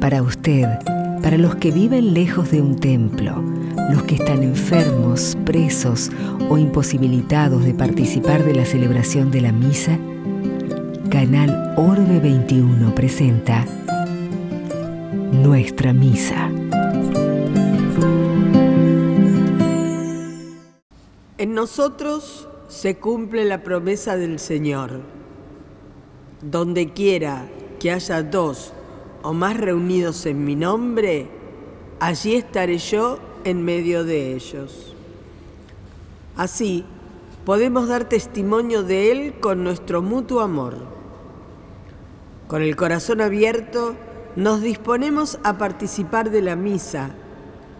Para usted, para los que viven lejos de un templo, los que están enfermos, presos o imposibilitados de participar de la celebración de la misa, Canal Orbe 21 presenta Nuestra Misa. En nosotros se cumple la promesa del Señor. Donde quiera haya dos o más reunidos en mi nombre, allí estaré yo en medio de ellos. Así, podemos dar testimonio de Él con nuestro mutuo amor. Con el corazón abierto, nos disponemos a participar de la misa,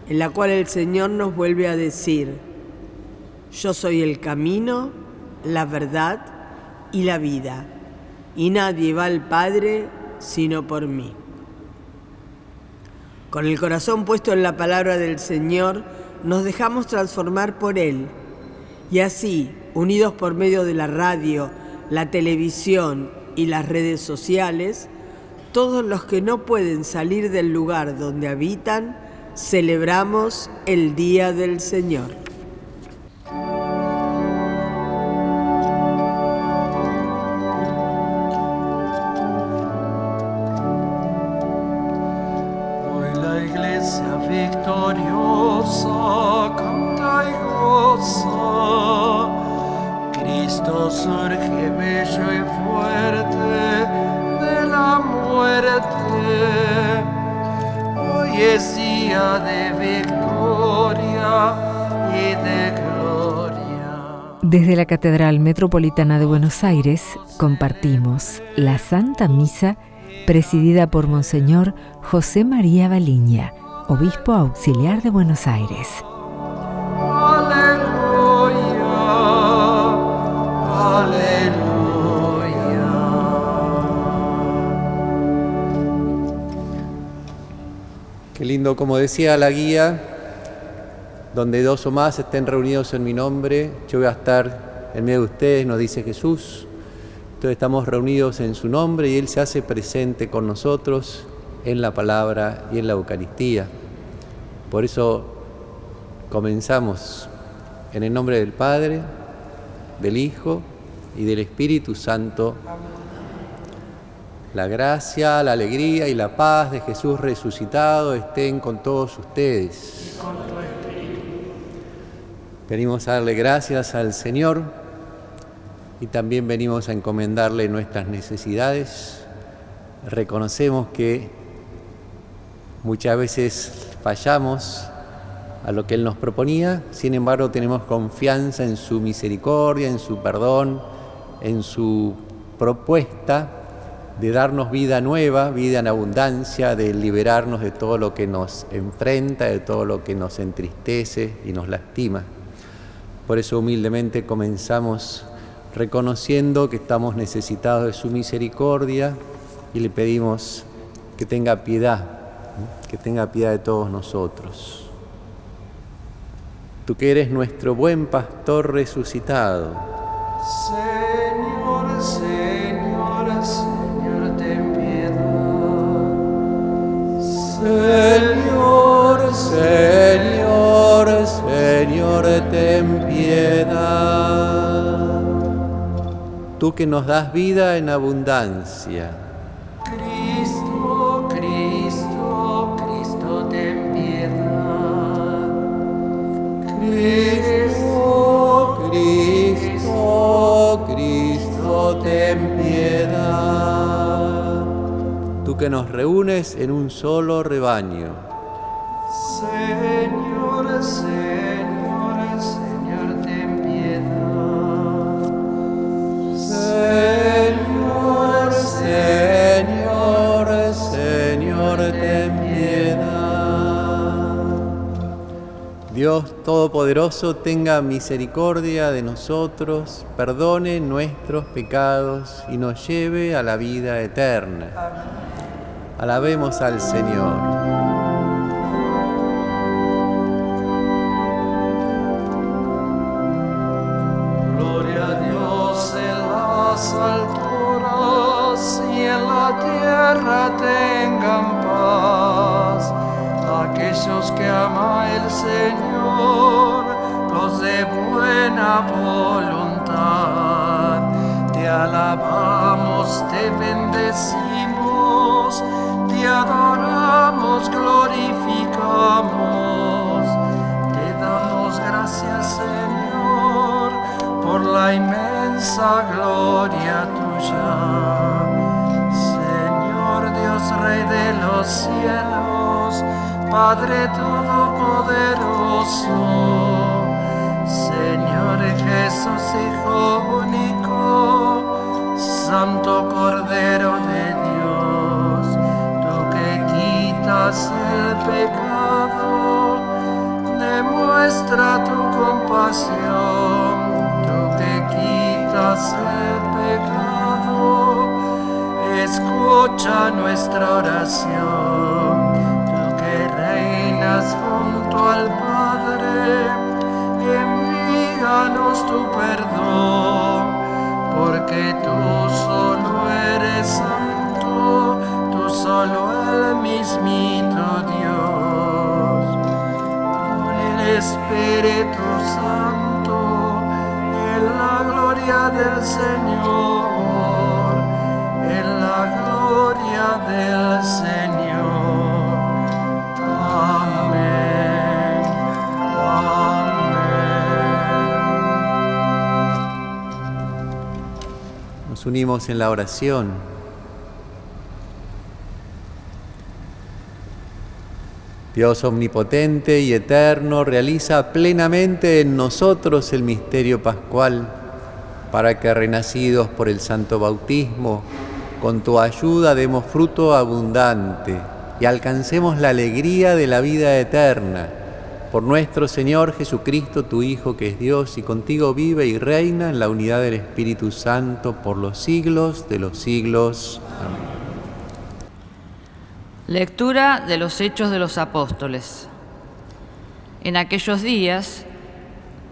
en la cual el Señor nos vuelve a decir, yo soy el camino, la verdad y la vida, y nadie va al Padre sino por mí. Con el corazón puesto en la palabra del Señor, nos dejamos transformar por Él. Y así, unidos por medio de la radio, la televisión y las redes sociales, todos los que no pueden salir del lugar donde habitan, celebramos el Día del Señor. Desde la Catedral Metropolitana de Buenos Aires compartimos la Santa Misa presidida por Monseñor José María Baliña, Obispo Auxiliar de Buenos Aires. Qué lindo, como decía la guía, donde dos o más estén reunidos en mi nombre, yo voy a estar en medio de ustedes, nos dice Jesús. Entonces estamos reunidos en su nombre y Él se hace presente con nosotros en la palabra y en la Eucaristía. Por eso comenzamos en el nombre del Padre, del Hijo y del Espíritu Santo. La gracia, la alegría y la paz de Jesús resucitado estén con todos ustedes. Venimos a darle gracias al Señor y también venimos a encomendarle nuestras necesidades. Reconocemos que muchas veces fallamos a lo que Él nos proponía, sin embargo tenemos confianza en su misericordia, en su perdón, en su propuesta de darnos vida nueva, vida en abundancia, de liberarnos de todo lo que nos enfrenta, de todo lo que nos entristece y nos lastima. Por eso humildemente comenzamos reconociendo que estamos necesitados de su misericordia y le pedimos que tenga piedad, que tenga piedad de todos nosotros. Tú que eres nuestro buen pastor resucitado. Señor, Señor, Señor, ten piedad. Señor, Señor, Señor, ten piedad. Tú que nos das vida en abundancia. Cristo, Cristo, Cristo, ten piedad. Cristo, Cristo, Cristo, ten piedad. Tú que nos reúnes en un solo rebaño. Señor, Señor, Señor, ten piedad. Señor, Señor, Señor, ten piedad. Dios Todopoderoso tenga misericordia de nosotros, perdone nuestros pecados y nos lleve a la vida eterna. Alabemos al Señor. Nuestra oración. Tú que reinas junto al Padre, envíanos tu perdón, porque tú solo eres santo, tú solo el mismito Dios. el Espíritu Santo, en la gloria del Señor del Señor. Amén. Nos unimos en la oración. Dios omnipotente y eterno realiza plenamente en nosotros el misterio pascual para que renacidos por el santo bautismo con tu ayuda demos fruto abundante y alcancemos la alegría de la vida eterna. Por nuestro Señor Jesucristo, tu Hijo, que es Dios y contigo vive y reina en la unidad del Espíritu Santo por los siglos de los siglos. Amén. Lectura de los Hechos de los Apóstoles. En aquellos días,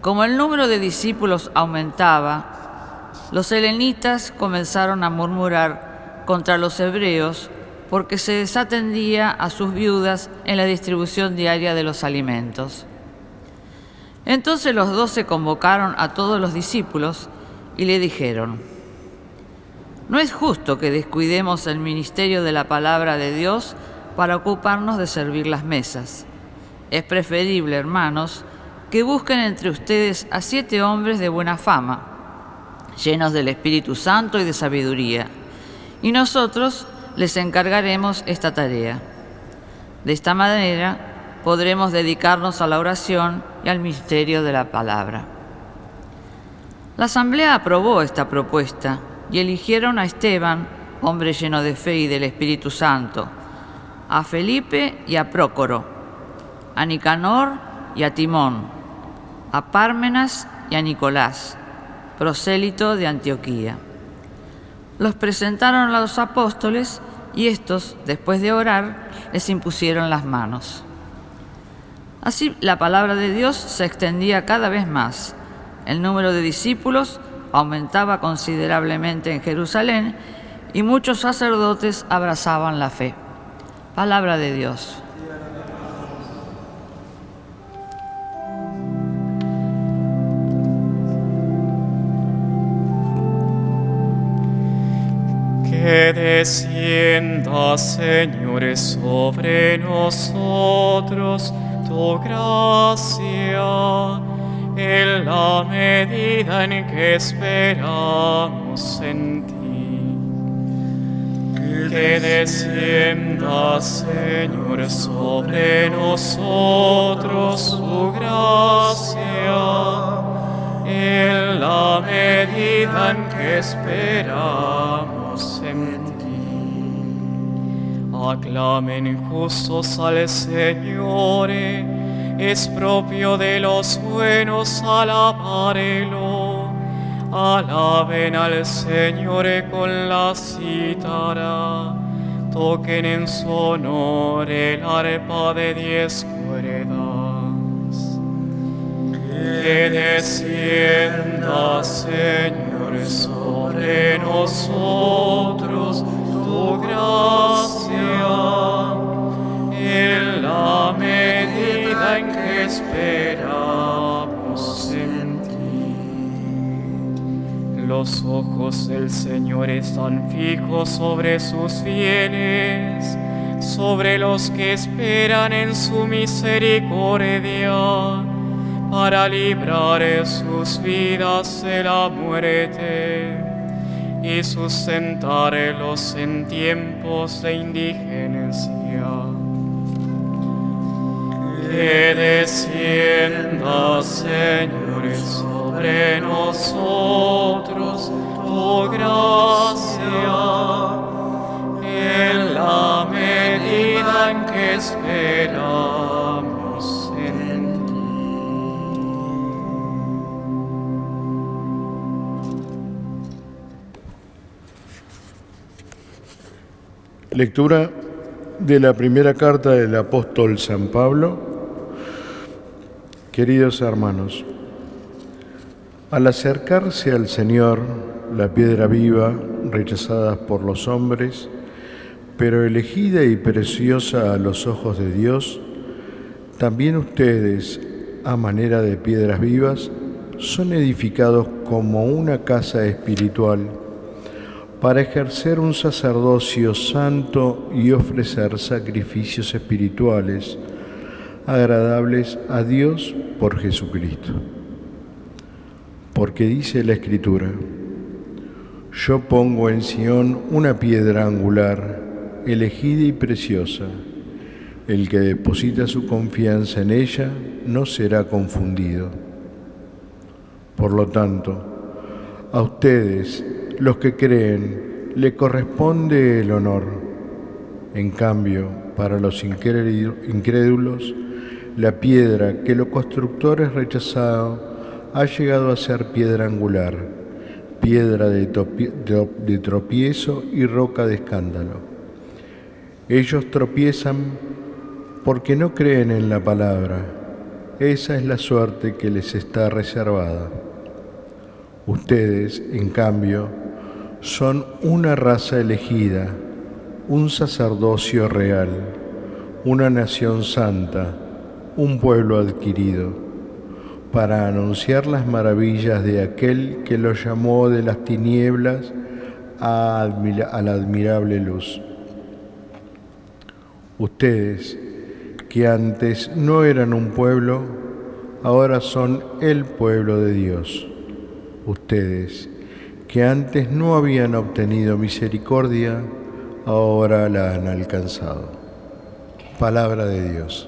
como el número de discípulos aumentaba, los helenitas comenzaron a murmurar contra los hebreos porque se desatendía a sus viudas en la distribución diaria de los alimentos. Entonces los doce convocaron a todos los discípulos y le dijeron, no es justo que descuidemos el ministerio de la palabra de Dios para ocuparnos de servir las mesas. Es preferible, hermanos, que busquen entre ustedes a siete hombres de buena fama, llenos del Espíritu Santo y de sabiduría y nosotros les encargaremos esta tarea. De esta manera podremos dedicarnos a la oración y al misterio de la palabra. La asamblea aprobó esta propuesta y eligieron a Esteban, hombre lleno de fe y del Espíritu Santo, a Felipe y a Prócoro, a Nicanor y a Timón, a Pármenas y a Nicolás, prosélito de Antioquía los presentaron a los apóstoles y estos, después de orar, les impusieron las manos. Así la palabra de Dios se extendía cada vez más. El número de discípulos aumentaba considerablemente en Jerusalén y muchos sacerdotes abrazaban la fe. Palabra de Dios. Que descienda, Señor, sobre nosotros tu gracia. En la medida en que esperamos en ti. Que descienda, Señor, sobre nosotros tu gracia. En la medida en que esperamos Aclamen justos al Señor, es propio de los buenos alabarlo. Alaben al Señor con la cítara, toquen en su honor el arpa de diez que descienda, Señor, sobre nosotros gracia en la medida en que esperamos en ti. Los ojos del Señor están fijos sobre sus fieles, sobre los que esperan en su misericordia para librar sus vidas de la muerte y sustentarlos en tiempos de indigencia. Que descienda, Señor, sobre nosotros tu gracia en la medida en que esperamos Lectura de la primera carta del apóstol San Pablo. Queridos hermanos, al acercarse al Señor, la piedra viva, rechazada por los hombres, pero elegida y preciosa a los ojos de Dios, también ustedes, a manera de piedras vivas, son edificados como una casa espiritual para ejercer un sacerdocio santo y ofrecer sacrificios espirituales agradables a Dios por Jesucristo. Porque dice la Escritura, yo pongo en Sión una piedra angular, elegida y preciosa. El que deposita su confianza en ella no será confundido. Por lo tanto, a ustedes, los que creen, le corresponde el honor. En cambio, para los incrédulos, la piedra que los constructores rechazaron ha llegado a ser piedra angular, piedra de, de tropiezo y roca de escándalo. Ellos tropiezan porque no creen en la palabra. Esa es la suerte que les está reservada. Ustedes, en cambio, son una raza elegida, un sacerdocio real, una nación santa, un pueblo adquirido, para anunciar las maravillas de aquel que los llamó de las tinieblas a, la admirable luz. Ustedes, que antes no eran un pueblo, ahora son el pueblo de Dios. Ustedes, que antes no habían obtenido misericordia, ahora la han alcanzado. Palabra de Dios.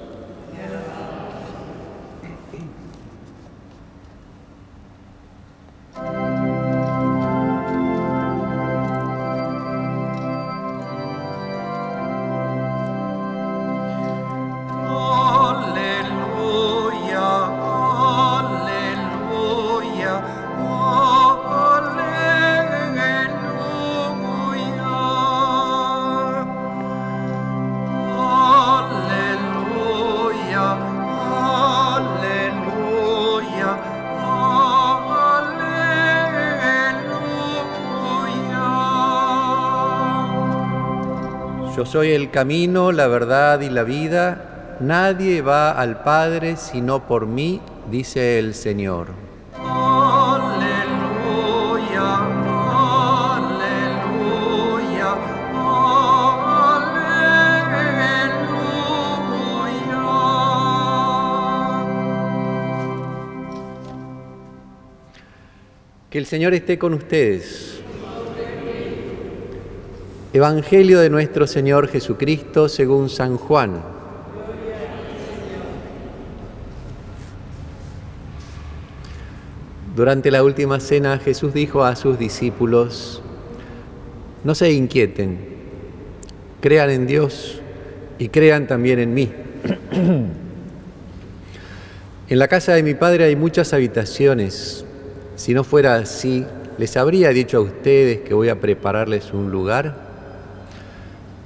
Yo soy el camino, la verdad y la vida. Nadie va al Padre sino por mí, dice el Señor. Aleluya, aleluya, aleluya. Que el Señor esté con ustedes. Evangelio de nuestro Señor Jesucristo según San Juan. Durante la última cena Jesús dijo a sus discípulos, no se inquieten, crean en Dios y crean también en mí. En la casa de mi Padre hay muchas habitaciones. Si no fuera así, les habría dicho a ustedes que voy a prepararles un lugar.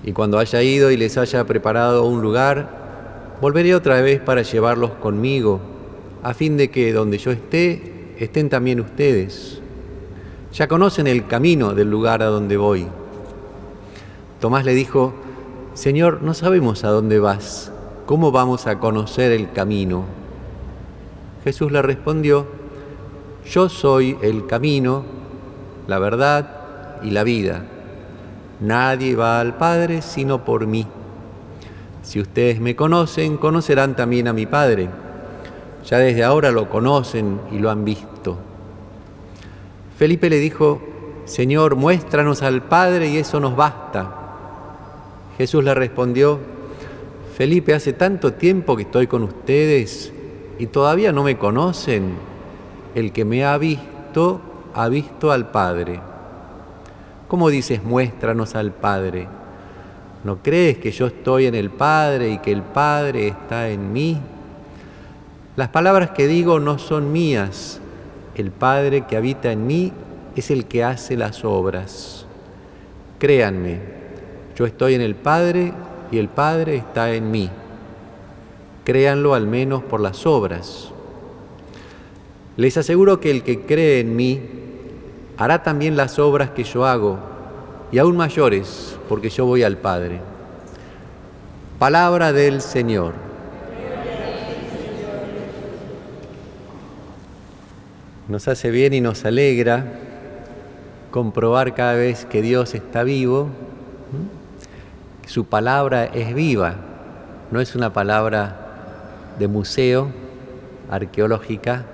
Y cuando haya ido y les haya preparado un lugar, volveré otra vez para llevarlos conmigo, a fin de que donde yo esté, estén también ustedes. Ya conocen el camino del lugar a donde voy. Tomás le dijo, Señor, no sabemos a dónde vas, ¿cómo vamos a conocer el camino? Jesús le respondió, Yo soy el camino, la verdad y la vida. Nadie va al Padre sino por mí. Si ustedes me conocen, conocerán también a mi Padre. Ya desde ahora lo conocen y lo han visto. Felipe le dijo, Señor, muéstranos al Padre y eso nos basta. Jesús le respondió, Felipe, hace tanto tiempo que estoy con ustedes y todavía no me conocen. El que me ha visto, ha visto al Padre. ¿Cómo dices, muéstranos al Padre? ¿No crees que yo estoy en el Padre y que el Padre está en mí? Las palabras que digo no son mías. El Padre que habita en mí es el que hace las obras. Créanme, yo estoy en el Padre y el Padre está en mí. Créanlo al menos por las obras. Les aseguro que el que cree en mí hará también las obras que yo hago, y aún mayores, porque yo voy al Padre. Palabra del Señor. Nos hace bien y nos alegra comprobar cada vez que Dios está vivo, su palabra es viva, no es una palabra de museo, arqueológica,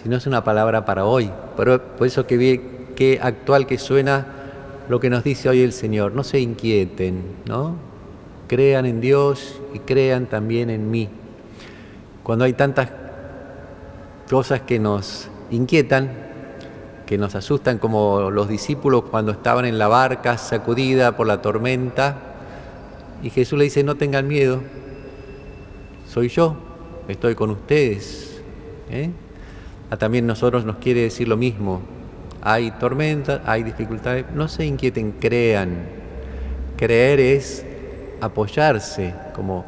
sino es una palabra para hoy. Por eso que, que actual que suena lo que nos dice hoy el Señor, no se inquieten, ¿no? Crean en Dios y crean también en mí. Cuando hay tantas cosas que nos inquietan, que nos asustan como los discípulos cuando estaban en la barca sacudida por la tormenta. Y Jesús le dice, no tengan miedo, soy yo, estoy con ustedes. ¿eh? A también nosotros nos quiere decir lo mismo. Hay tormentas, hay dificultades, no se inquieten, crean. Creer es apoyarse, como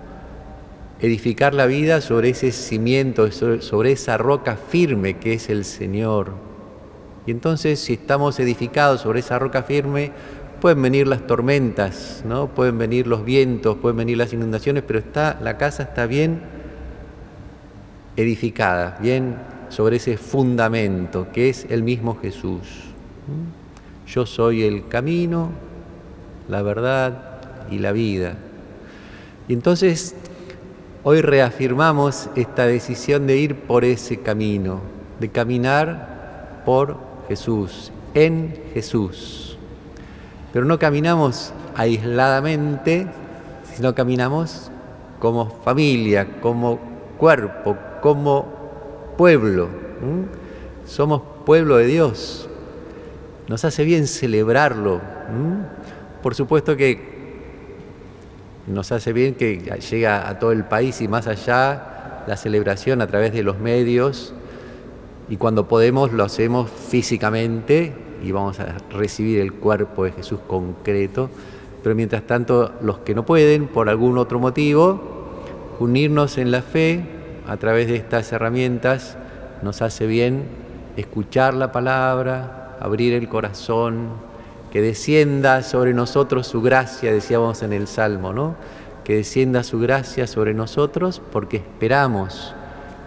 edificar la vida sobre ese cimiento, sobre esa roca firme que es el Señor. Y entonces si estamos edificados sobre esa roca firme, pueden venir las tormentas, ¿no? Pueden venir los vientos, pueden venir las inundaciones, pero está la casa está bien edificada, bien sobre ese fundamento que es el mismo Jesús. Yo soy el camino, la verdad y la vida. Y entonces Hoy reafirmamos esta decisión de ir por ese camino, de caminar por Jesús, en Jesús. Pero no caminamos aisladamente, sino caminamos como familia, como cuerpo, como pueblo. Somos pueblo de Dios. Nos hace bien celebrarlo. Por supuesto que nos hace bien que llega a todo el país y más allá la celebración a través de los medios y cuando podemos lo hacemos físicamente y vamos a recibir el cuerpo de Jesús concreto, pero mientras tanto los que no pueden por algún otro motivo, unirnos en la fe a través de estas herramientas nos hace bien escuchar la palabra, abrir el corazón, que descienda sobre nosotros su gracia, decíamos en el Salmo, ¿no? Que descienda su gracia sobre nosotros porque esperamos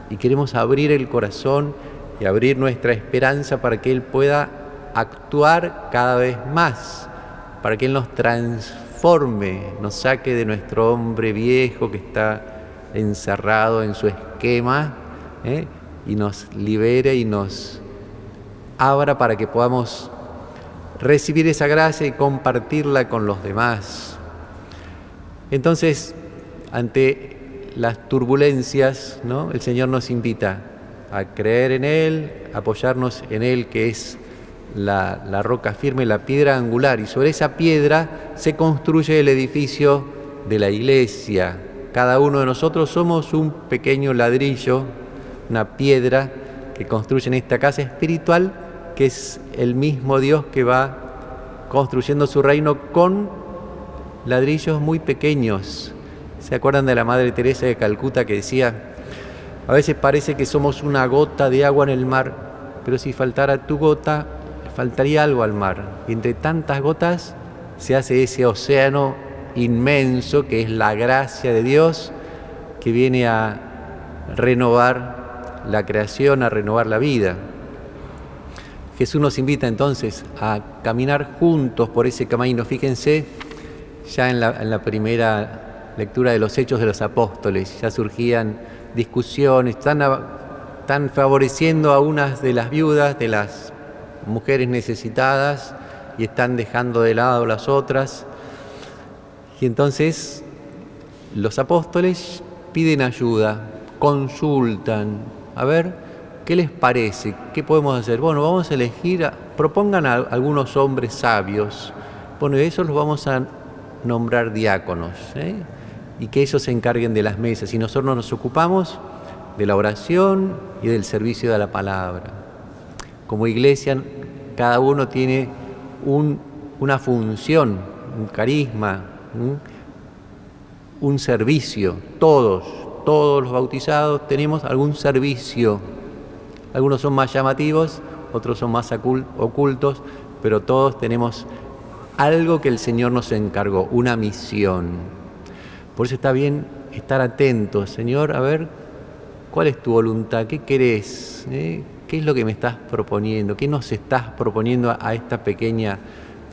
y queremos abrir el corazón y abrir nuestra esperanza para que Él pueda actuar cada vez más, para que Él nos transforme, nos saque de nuestro hombre viejo que está encerrado en su esquema ¿eh? y nos libere y nos abra para que podamos recibir esa gracia y compartirla con los demás. Entonces, ante las turbulencias, ¿no? el Señor nos invita a creer en Él, apoyarnos en Él, que es la, la roca firme, la piedra angular, y sobre esa piedra se construye el edificio de la iglesia. Cada uno de nosotros somos un pequeño ladrillo, una piedra que construye en esta casa espiritual que es el mismo Dios que va construyendo su reino con ladrillos muy pequeños. ¿Se acuerdan de la Madre Teresa de Calcuta que decía, a veces parece que somos una gota de agua en el mar, pero si faltara tu gota, faltaría algo al mar. Y entre tantas gotas se hace ese océano inmenso que es la gracia de Dios que viene a renovar la creación, a renovar la vida. Jesús nos invita entonces a caminar juntos por ese camino. Fíjense, ya en la, primera lectura de los Hechos de los Apóstoles, ya surgían discusiones, están, están favoreciendo a unas de las viudas, de las mujeres necesitadas, y están dejando de lado las otras. Y entonces los apóstoles piden ayuda, consultan, a ver qué les parece, qué podemos hacer. Bueno, vamos a elegir, propongan a algunos hombres sabios. Bueno, esos los vamos a nombrar diáconos ¿eh? y que ellos se encarguen de las mesas y nosotros nos ocupamos de la oración y del servicio de la palabra. Como iglesia, cada uno tiene una función, un carisma, un servicio, todos, todos los bautizados tenemos algún servicio. Algunos son más llamativos, otros son más ocultos, pero todos tenemos algo que el Señor nos encargó, una misión. Por eso está bien estar atentos, Señor, a ver cuál es tu voluntad, qué querés, ¿Eh? qué es lo que me estás proponiendo, qué nos estás proponiendo a esta pequeña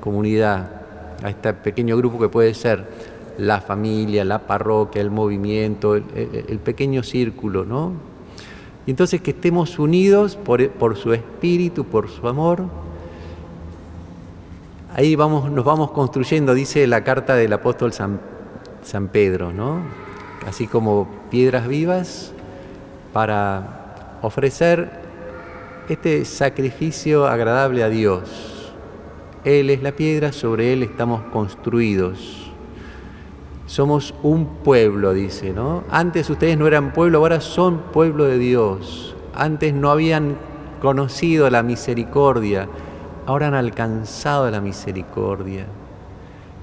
comunidad, a este pequeño grupo que puede ser la familia, la parroquia, el movimiento, el, pequeño círculo, ¿no? Y entonces que estemos unidos por, su espíritu, por su amor. Ahí vamos, nos vamos construyendo, dice la carta del apóstol San, San Pedro, ¿no? Así como piedras vivas para ofrecer este sacrificio agradable a Dios. Él es la piedra, sobre Él estamos construidos. Somos un pueblo, dice, ¿no? Antes ustedes no eran pueblo, ahora son pueblo de Dios. Antes no habían conocido la misericordia, ahora han alcanzado la misericordia.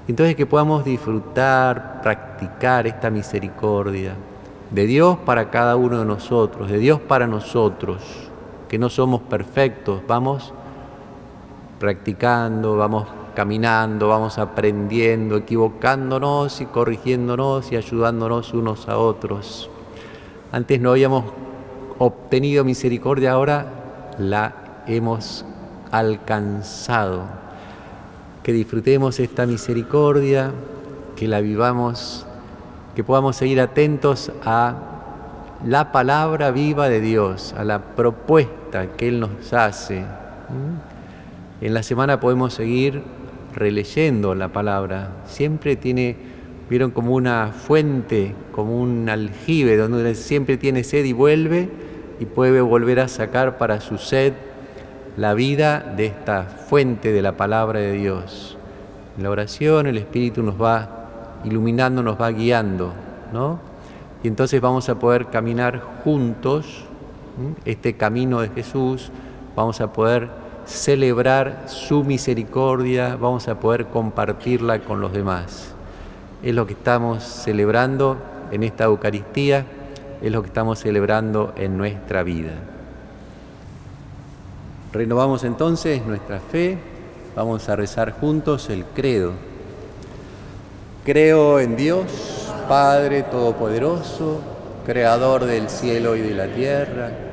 Entonces que podamos disfrutar, practicar esta misericordia de Dios para cada uno de nosotros, de Dios para nosotros, que no somos perfectos, vamos practicando, vamos caminando, vamos aprendiendo, equivocándonos y corrigiéndonos y ayudándonos unos a otros. Antes no habíamos obtenido misericordia, ahora la hemos alcanzado. Que disfrutemos esta misericordia, que la vivamos, que podamos seguir atentos a la palabra viva de Dios, a la propuesta que Él nos hace. En la semana podemos seguir releyendo la palabra. Siempre tiene, vieron como una fuente, como un aljibe, donde siempre tiene sed y vuelve y puede volver a sacar para su sed la vida de esta fuente de la palabra de Dios. En la oración el Espíritu nos va iluminando, nos va guiando, ¿no? Y entonces vamos a poder caminar juntos este camino de Jesús, vamos a poder celebrar su misericordia, vamos a poder compartirla con los demás. Es lo que estamos celebrando en esta Eucaristía, es lo que estamos celebrando en nuestra vida. Renovamos entonces nuestra fe, vamos a rezar juntos el credo. Creo en Dios, Padre Todopoderoso, Creador del cielo y de la tierra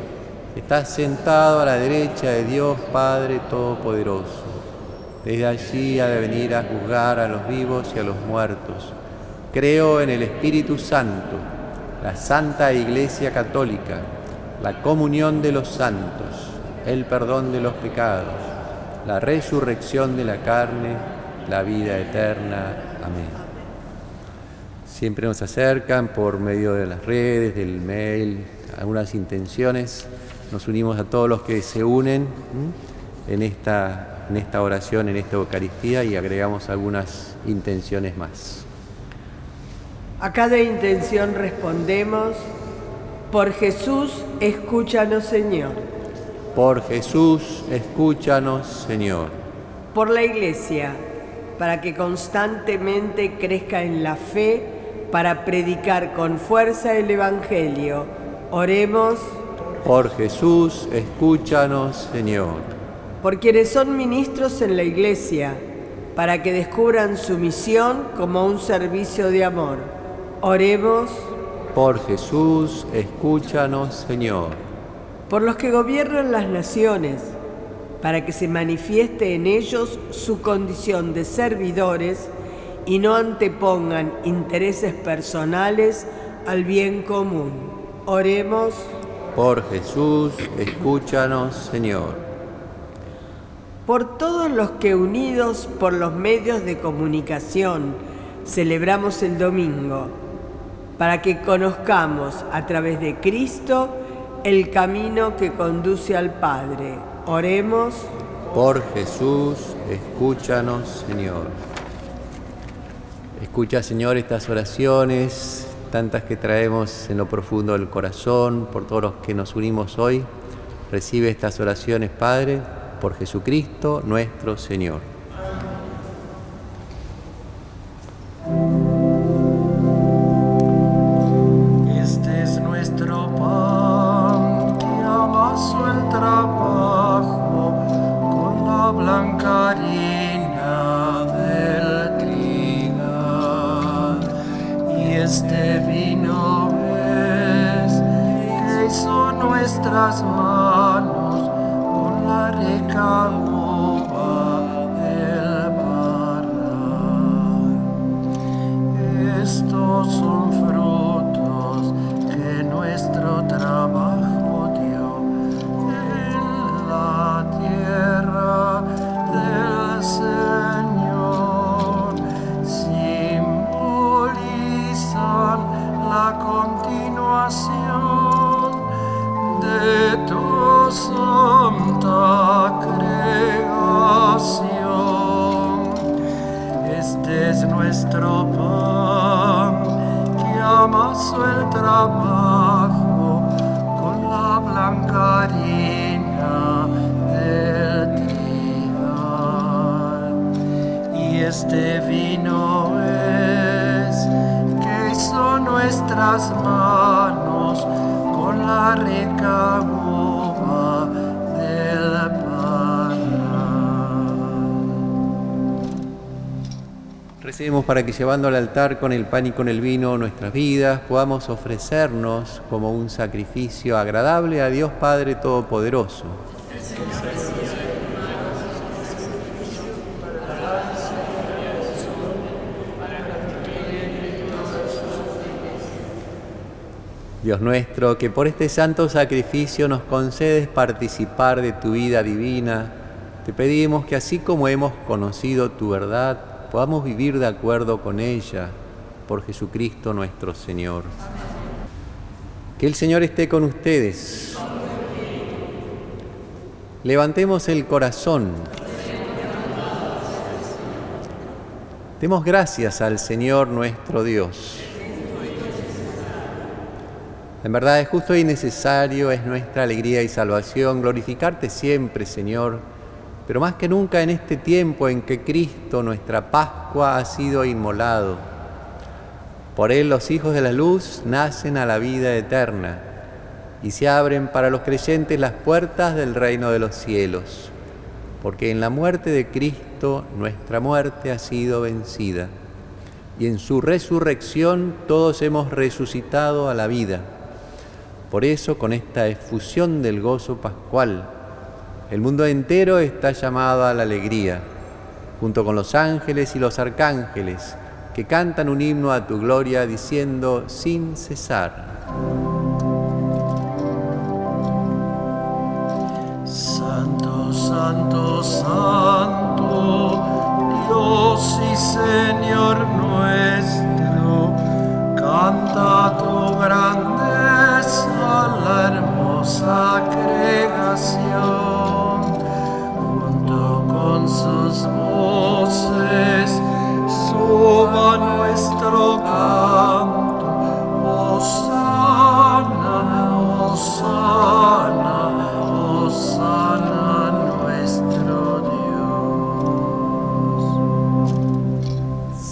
Está sentado a la derecha de Dios Padre Todopoderoso. Desde allí ha de venir a juzgar a los vivos y a los muertos. Creo en el Espíritu Santo, la Santa Iglesia Católica, la comunión de los santos, el perdón de los pecados, la resurrección de la carne, la vida eterna. Amén. Siempre nos acercan por medio de las redes, del mail, algunas intenciones nos unimos a todos los que se unen en esta, en esta oración, en esta Eucaristía y agregamos algunas intenciones más. A cada intención respondemos, por Jesús, escúchanos Señor. Por Jesús, escúchanos Señor. Por la Iglesia, para que constantemente crezca en la fe, para predicar con fuerza el Evangelio. Oremos. Por Jesús, escúchanos Señor. Por quienes son ministros en la Iglesia, para que descubran su misión como un servicio de amor. Oremos. Por Jesús, escúchanos, Señor. Por los que gobiernan las naciones, para que se manifieste en ellos su condición de servidores y no antepongan intereses personales al bien común. Oremos. Por Jesús, escúchanos, Señor. Por todos los que unidos por los medios de comunicación celebramos el domingo, para que conozcamos a través de Cristo el camino que conduce al Padre. Oremos. Por Jesús, escúchanos, Señor. Escucha, Señor, estas oraciones, tantas que traemos en lo profundo del corazón, por todos los que nos unimos hoy. Recibe estas oraciones, Padre, por Jesucristo nuestro Señor. Este para que llevando al altar con el pan y con el vino nuestras vidas podamos ofrecernos como un sacrificio agradable a Dios Padre Todopoderoso. Dios nuestro, que por este santo sacrificio nos concedes participar de tu vida divina, te pedimos que así como hemos conocido tu verdad, podamos vivir de acuerdo con ella, por Jesucristo nuestro Señor. Que el Señor esté con ustedes. Levantemos el corazón. Demos gracias al Señor nuestro Dios. En verdad es justo y necesario, es nuestra alegría y salvación glorificarte siempre, Señor, pero más que nunca en este tiempo en que Cristo, nuestra Pascua, ha sido inmolado. Por Él los hijos de la luz nacen a la vida eterna y se abren para los creyentes las puertas del reino de los cielos, porque en la muerte de Cristo nuestra muerte ha sido vencida y en su resurrección todos hemos resucitado a la vida. Por eso, con esta efusión del gozo pascual, el mundo entero está llamado a la alegría, junto con los ángeles y los arcángeles, que cantan un himno a tu gloria diciendo sin cesar. Santo, santo, santo, Dios y Señor nuestro,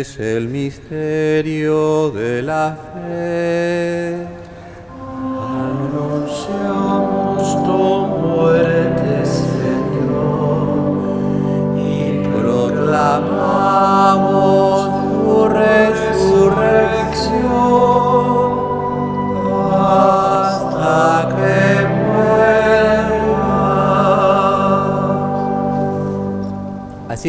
Es el misterio de la fe.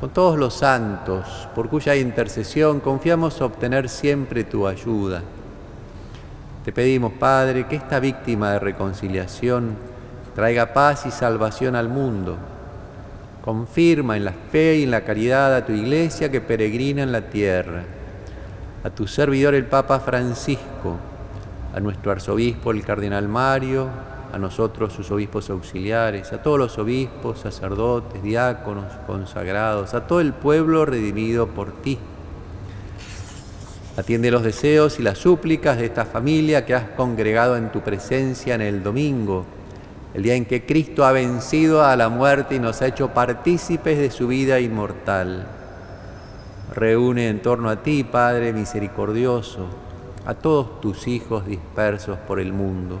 con todos los santos, por cuya intercesión confiamos obtener siempre tu ayuda. Te pedimos, Padre, que esta víctima de reconciliación traiga paz y salvación al mundo. Confirma en la fe y en la caridad a tu iglesia que peregrina en la tierra, a tu servidor el Papa Francisco, a nuestro arzobispo el Cardenal Mario, a nosotros sus obispos auxiliares, a todos los obispos, sacerdotes, diáconos, consagrados, a todo el pueblo redimido por ti. Atiende los deseos y las súplicas de esta familia que has congregado en tu presencia en el domingo, el día en que Cristo ha vencido a la muerte y nos ha hecho partícipes de su vida inmortal. Reúne en torno a ti, Padre misericordioso, a todos tus hijos dispersos por el mundo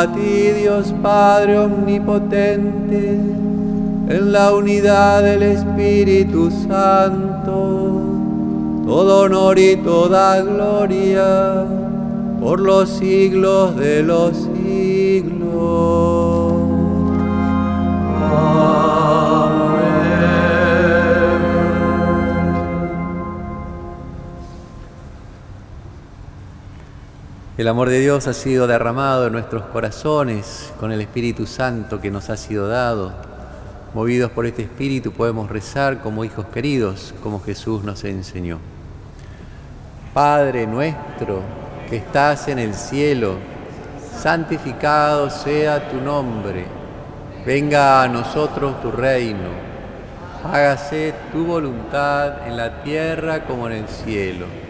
a ti Dios Padre Omnipotente, en la unidad del Espíritu Santo, todo honor y toda gloria por los siglos de los siglos. El amor de Dios ha sido derramado en nuestros corazones con el Espíritu Santo que nos ha sido dado. Movidos por este Espíritu podemos rezar como hijos queridos, como Jesús nos enseñó. Padre nuestro que estás en el cielo, santificado sea tu nombre. Venga a nosotros tu reino. Hágase tu voluntad en la tierra como en el cielo.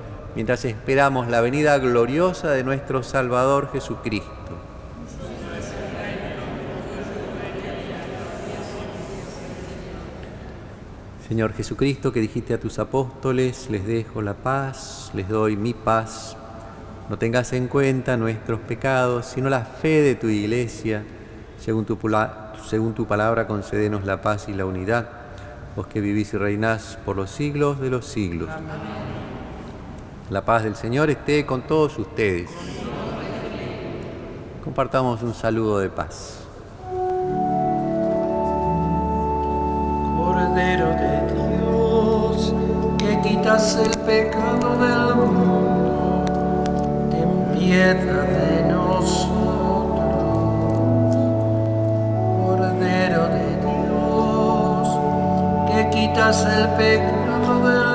mientras esperamos la venida gloriosa de nuestro Salvador Jesucristo. Señor Jesucristo, que dijiste a tus apóstoles, les dejo la paz, les doy mi paz. No tengas en cuenta nuestros pecados, sino la fe de tu iglesia. Según tu, palabra, concédenos la paz y la unidad, vos que vivís y reinás por los siglos de los siglos. La paz del Señor esté con todos ustedes. Compartamos un saludo de paz. Cordero de Dios, que quitas el pecado del mundo, ten piedad de nosotros. Cordero de Dios, que quitas el pecado del mundo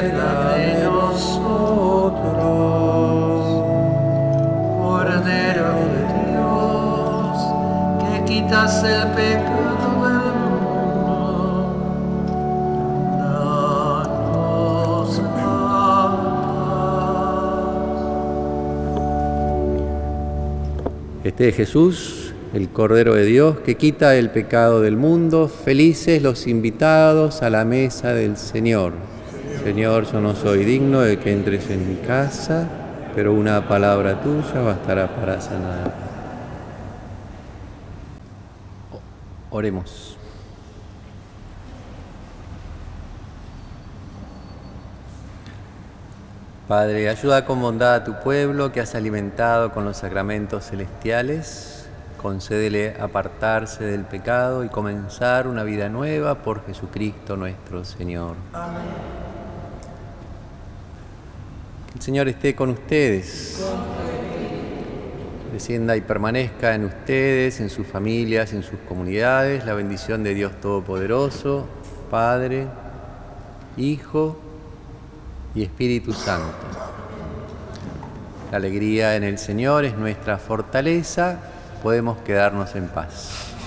piedad de nosotros. Cordero de Dios, que quitas el pecado del mundo, danos Este es Jesús, el Cordero de Dios, que quita el pecado del mundo. Felices los invitados a la mesa del Señor. Señor, yo no soy digno de que entres en mi casa, pero una palabra tuya bastará para sanar. Oremos. Padre, ayuda con bondad a tu pueblo que has alimentado con los sacramentos celestiales. Concédele apartarse del pecado y comenzar una vida nueva por Jesucristo nuestro Señor. Amén. El Señor esté con ustedes. Descienda y permanezca en ustedes, en sus familias, en sus comunidades, la bendición de Dios Todopoderoso, Padre, Hijo y Espíritu Santo. La alegría en el Señor es nuestra fortaleza, podemos quedarnos en paz.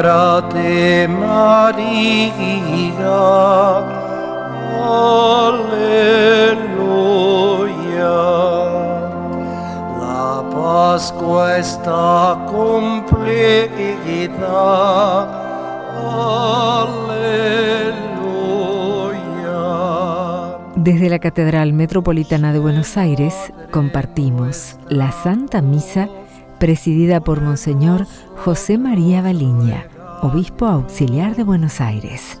Alegrate María, aleluya. La Pascua está cumplida, aleluya. Desde la Catedral Metropolitana de Buenos Aires compartimos la Santa Misa presidida por Monseñor José María Baliña, obispo auxiliar de Buenos Aires.